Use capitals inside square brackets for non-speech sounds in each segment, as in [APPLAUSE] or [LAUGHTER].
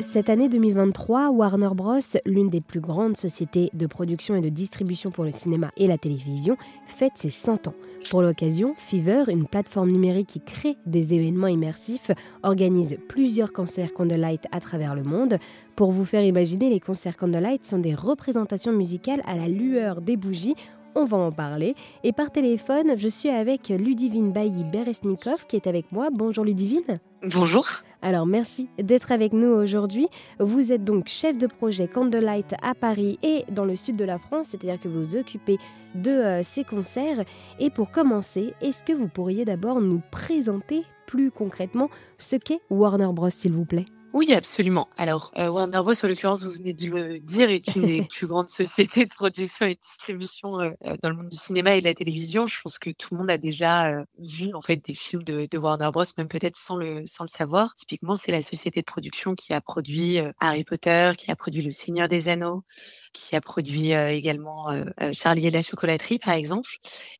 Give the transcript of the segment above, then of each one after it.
Cette année 2023, Warner Bros., l'une des plus grandes sociétés de production et de distribution pour le cinéma et la télévision, fête ses 100 ans. Pour l'occasion, Fever, une plateforme numérique qui crée des événements immersifs, organise plusieurs concerts Candlelight à travers le monde. Pour vous faire imaginer, les concerts Candlelight sont des représentations musicales à la lueur des bougies on va en parler. Et par téléphone, je suis avec Ludivine Bailly Beresnikov qui est avec moi. Bonjour Ludivine. Bonjour. Alors merci d'être avec nous aujourd'hui. Vous êtes donc chef de projet Candlelight à Paris et dans le sud de la France, c'est-à-dire que vous occupez de euh, ces concerts. Et pour commencer, est-ce que vous pourriez d'abord nous présenter plus concrètement ce qu'est Warner Bros, s'il vous plaît? Oui, absolument. Alors, euh, Warner Bros, en l'occurrence, vous venez de le dire, est une des [LAUGHS] plus grandes sociétés de production et de distribution euh, euh, dans le monde du cinéma et de la télévision. Je pense que tout le monde a déjà euh, vu en fait des films de, de Warner Bros, même peut-être sans le sans le savoir. Typiquement, c'est la société de production qui a produit Harry Potter, qui a produit Le Seigneur des Anneaux, qui a produit également Charlie et la chocolaterie, par exemple.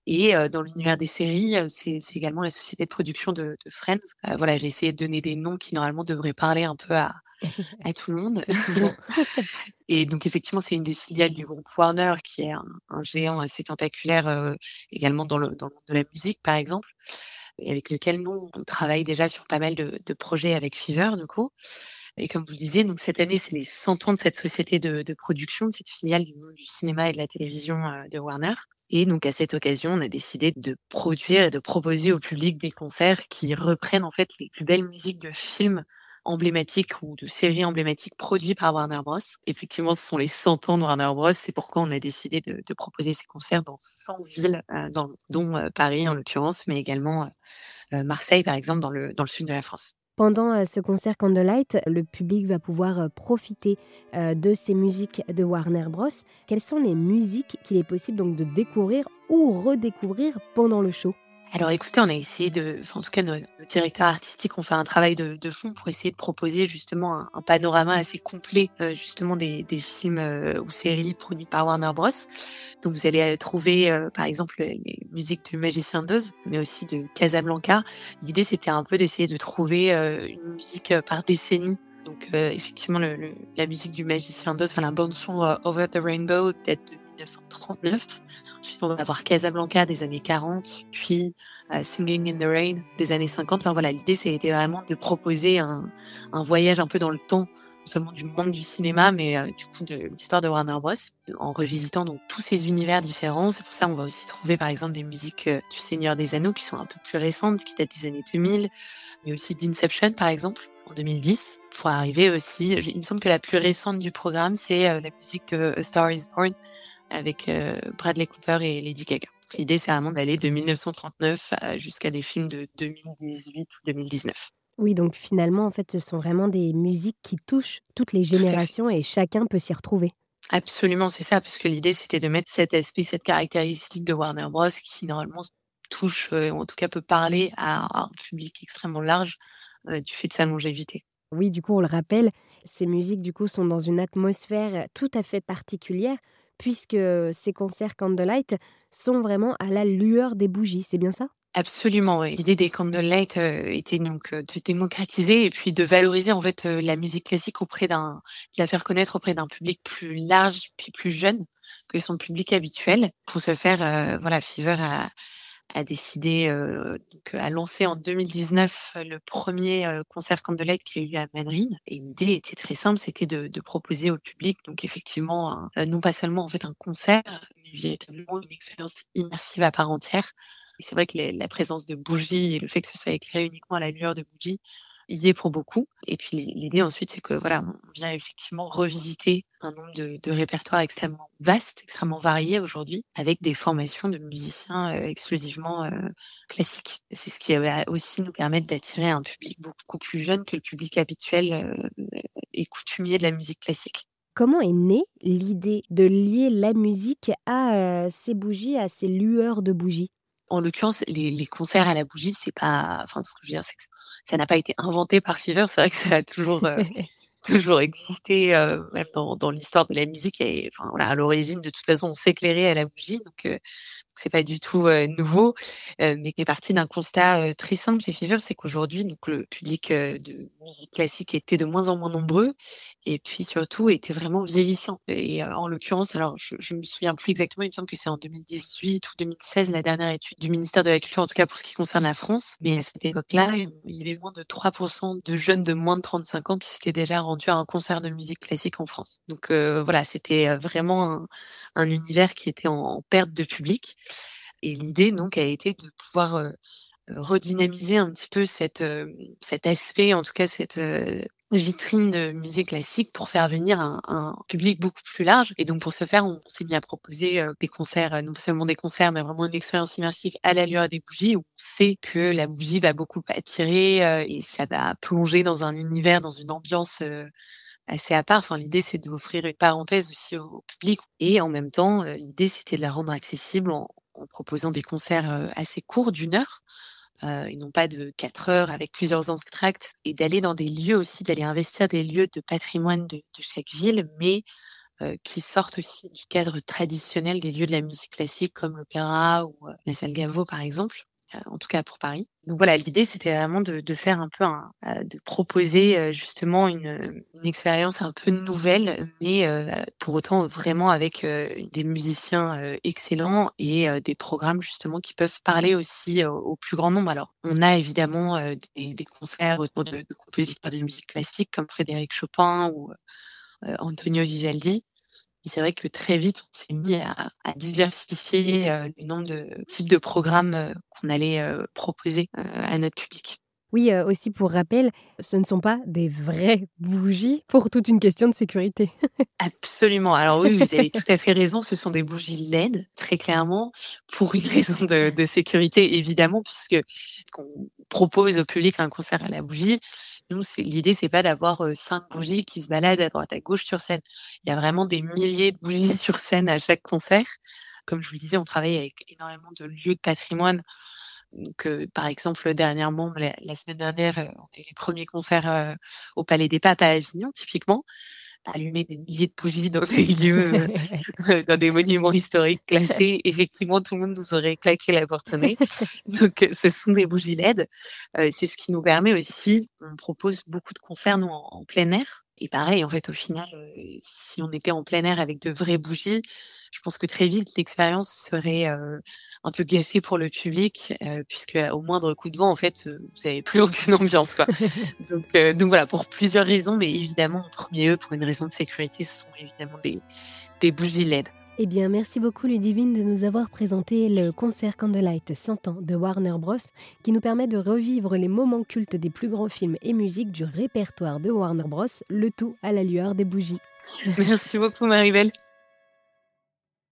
Et dans l'univers des séries, c'est également la société de production de, de Friends. voilà, j'ai essayé de donner des noms qui normalement devraient parler un peu à, [LAUGHS] à tout le monde. [LAUGHS] et donc effectivement, c'est une des filiales du groupe Warner, qui est un, un géant assez tentaculaire également dans le, dans le monde de la musique, par exemple, et avec lequel nous, on travaille déjà sur pas mal de, de projets avec Fever, du coup. Et comme vous le disiez, donc cette année, c'est les 100 ans de cette société de, de production, cette filiale du monde du cinéma et de la télévision euh, de Warner. Et donc à cette occasion, on a décidé de produire et de proposer au public des concerts qui reprennent en fait les plus belles musiques de films emblématiques ou de séries emblématiques produits par Warner Bros. Effectivement, ce sont les 100 ans de Warner Bros. C'est pourquoi on a décidé de, proposer ces concerts dans 100 villes, euh, dont euh, Paris en l'occurrence, mais également euh, Marseille par exemple dans le, dans le sud de la France. Pendant ce concert Candlelight, le public va pouvoir profiter de ces musiques de Warner Bros. Quelles sont les musiques qu'il est possible donc de découvrir ou redécouvrir pendant le show? Alors écoutez, on a essayé de, enfin, en tout cas nos, nos directeurs artistiques ont fait un travail de, de, fond pour essayer de proposer justement un, panorama assez complet euh, justement des, des films euh, ou séries produits par Warner Bros. Donc vous allez trouver euh, par exemple les musiques du Magicien d'Oz, mais aussi de Casablanca. L'idée c'était un peu d'essayer de trouver une musique par décennie donc euh, effectivement, le, le, la musique du Magicien d'Oz, enfin la bande son Over the Rainbow de 1939. Ensuite, on va avoir Casablanca des années 40, puis uh, Singing in the Rain des années 50. Enfin voilà, l'idée c'était vraiment de proposer un, voyage un peu dans le temps, non seulement du monde du cinéma, mais euh, du coup de l'histoire de Warner Bros. En revisitant donc tous ces univers différents. C'est pour ça qu'on va aussi trouver par exemple des musiques euh, du Seigneur des Anneaux qui sont un peu plus récentes, qui datent des années 2000, mais aussi d'Inception par exemple en 2010 pour arriver aussi. Il me semble que la plus récente du programme, c'est euh, la musique de A Star is Born avec euh, Bradley Cooper et Lady Gaga. L'idée, c'est vraiment d'aller de 1939 jusqu'à des films de 2018 ou 2019. Oui, donc finalement, en fait, ce sont vraiment des musiques qui touchent toutes les générations et chacun peut s'y retrouver. Absolument, c'est ça, parce que l'idée, c'était de mettre cet aspect, cette caractéristique de Warner Bros. qui, normalement, touche, euh, ou en tout cas peut parler à un public extrêmement large euh, du fait de sa longévité. Oui, du coup, on le rappelle, ces musiques du coup sont dans une atmosphère tout à fait particulière puisque ces concerts Candlelight sont vraiment à la lueur des bougies, c'est bien ça? Absolument, oui. L'idée des Candlelight était donc de démocratiser et puis de valoriser en fait la musique classique auprès d'un, de la faire connaître auprès d'un public plus large puis plus jeune que son public habituel. Pour ce faire, euh, voilà, Fever a, a décidé, euh, donc, en 2019 le premier euh, concert Candlelight qui a eu lieu à Madrid. Et l'idée était très simple, c'était de, de, proposer au public, donc effectivement, non pas seulement en fait un concert, mais véritablement une expérience immersive à part entière. C'est vrai que la présence de bougies et le fait que ce soit éclairé uniquement à la lueur de bougies y est pour beaucoup. Et puis l'idée ensuite, c'est que voilà, on vient effectivement revisiter un nombre de, de répertoires extrêmement vastes, extrêmement variés aujourd'hui, avec des formations de musiciens euh, exclusivement euh, classiques. C'est ce qui va aussi nous permettre d'attirer un public beaucoup plus jeune que le public habituel euh, et coutumier de la musique classique. Comment est née l'idée de lier la musique à ces bougies, à ces lueurs de bougies? En l'occurrence, les, les, concerts à la bougie, c'est pas, enfin, ce que je veux dire, c'est que ça n'a pas été inventé par Fever. C'est vrai que ça a toujours, euh, [LAUGHS] toujours existé, euh, même dans, dans l'histoire de la musique. Et enfin, voilà, à l'origine, de toute façon, on s'éclairait à la bougie. Donc, euh, c'est pas du tout nouveau, mais qui est parti d'un constat très simple chez Fever, c'est qu'aujourd'hui, donc le public de musique classique était de moins en moins nombreux, et puis surtout était vraiment vieillissant. Et en l'occurrence, alors je, je me souviens plus exactement, il me semble que c'est en 2018 ou 2016 la dernière étude du ministère de la Culture, en tout cas pour ce qui concerne la France. Mais à cette époque-là, il y avait moins de 3% de jeunes de moins de 35 ans qui s'étaient déjà rendus à un concert de musique classique en France. Donc voilà, c'était vraiment un, un univers qui était en, perte de public. Et l'idée, donc, a été de pouvoir redynamiser un petit peu cet aspect, en tout cas cette vitrine de musique classique pour faire venir un, un, public beaucoup plus large. Et donc pour ce faire, on, s'est mis à proposer des concerts, non seulement des concerts, mais vraiment une expérience immersive à la lueur des bougies, où on sait que la bougie va beaucoup attirer et ça va plonger dans un univers, dans une ambiance assez à part. Enfin, l'idée, c'est d'offrir une parenthèse aussi au, public. Et en même temps, l'idée, c'était de la rendre accessible en, proposant des concerts assez courts d'une heure. Euh, et non pas de quatre heures avec plusieurs entractes, et d'aller dans des lieux aussi, d'aller investir des lieux de patrimoine de, de chaque ville, mais qui sortent aussi du cadre traditionnel des lieux de la musique classique comme l'opéra ou la salle Gaveau par exemple. Euh, en tout cas pour Paris. Donc voilà, l'idée c'était vraiment de, de, faire un peu, un, euh, de proposer euh, justement une, une, expérience un peu nouvelle, mais pour autant vraiment avec des musiciens excellents et des programmes justement qui peuvent parler aussi au, plus grand nombre. Alors on a évidemment des, des, concerts autour de, de compositeurs de musique classique comme Frédéric Chopin ou Antonio Vivaldi, c'est vrai que très vite, on s'est mis à, diversifier euh, le nombre de types de programmes euh, qu'on allait euh, proposer à notre public. Oui, aussi pour rappel, ce ne sont pas des vraies bougies pour toute une question de sécurité. [LAUGHS] Absolument. Alors oui, vous avez tout à fait raison, ce sont des bougies LED, très clairement, pour une raison de, de sécurité, évidemment, puisque on propose au public un concert à la bougie, nous, l'idée, c'est pas d'avoir cinq bougies qui se baladent à droite à gauche sur scène. Il y a vraiment des milliers de bougies [LAUGHS] sur scène à chaque concert. Comme je vous le disais, on travaille avec énormément de lieux de patrimoine. Donc, par exemple, dernièrement, la, semaine dernière, on a eu les premiers concerts au Palais des Papes à Avignon, typiquement allumer des milliers de bougies dans des lieux, euh, [LAUGHS] dans des monuments historiques classés, effectivement, tout le monde nous aurait claqué la porte nez. [LAUGHS] Donc, euh, ce sont des bougies LED. Euh, c'est ce qui nous permet aussi, on propose beaucoup de concerts, nous, en, plein air. Et pareil, en fait, au final, si on était en plein air avec de vraies bougies, je pense que très vite, l'expérience serait un peu gâché pour le public, euh, puisque au moindre coup de vent, en fait, euh, vous n'avez plus [LAUGHS] aucune ambiance. Quoi. [LAUGHS] donc, euh, donc voilà, pour plusieurs raisons, mais évidemment, en premier lieu, pour une raison de sécurité, ce sont évidemment des, des bougies LED. Eh bien, merci beaucoup Ludivine de nous avoir présenté le concert Candlelight 100 ans de Warner Bros. qui nous permet de revivre les moments cultes des plus grands films et musiques du répertoire de Warner Bros. Le tout à la lueur des bougies. [LAUGHS] Merci beaucoup Maribel.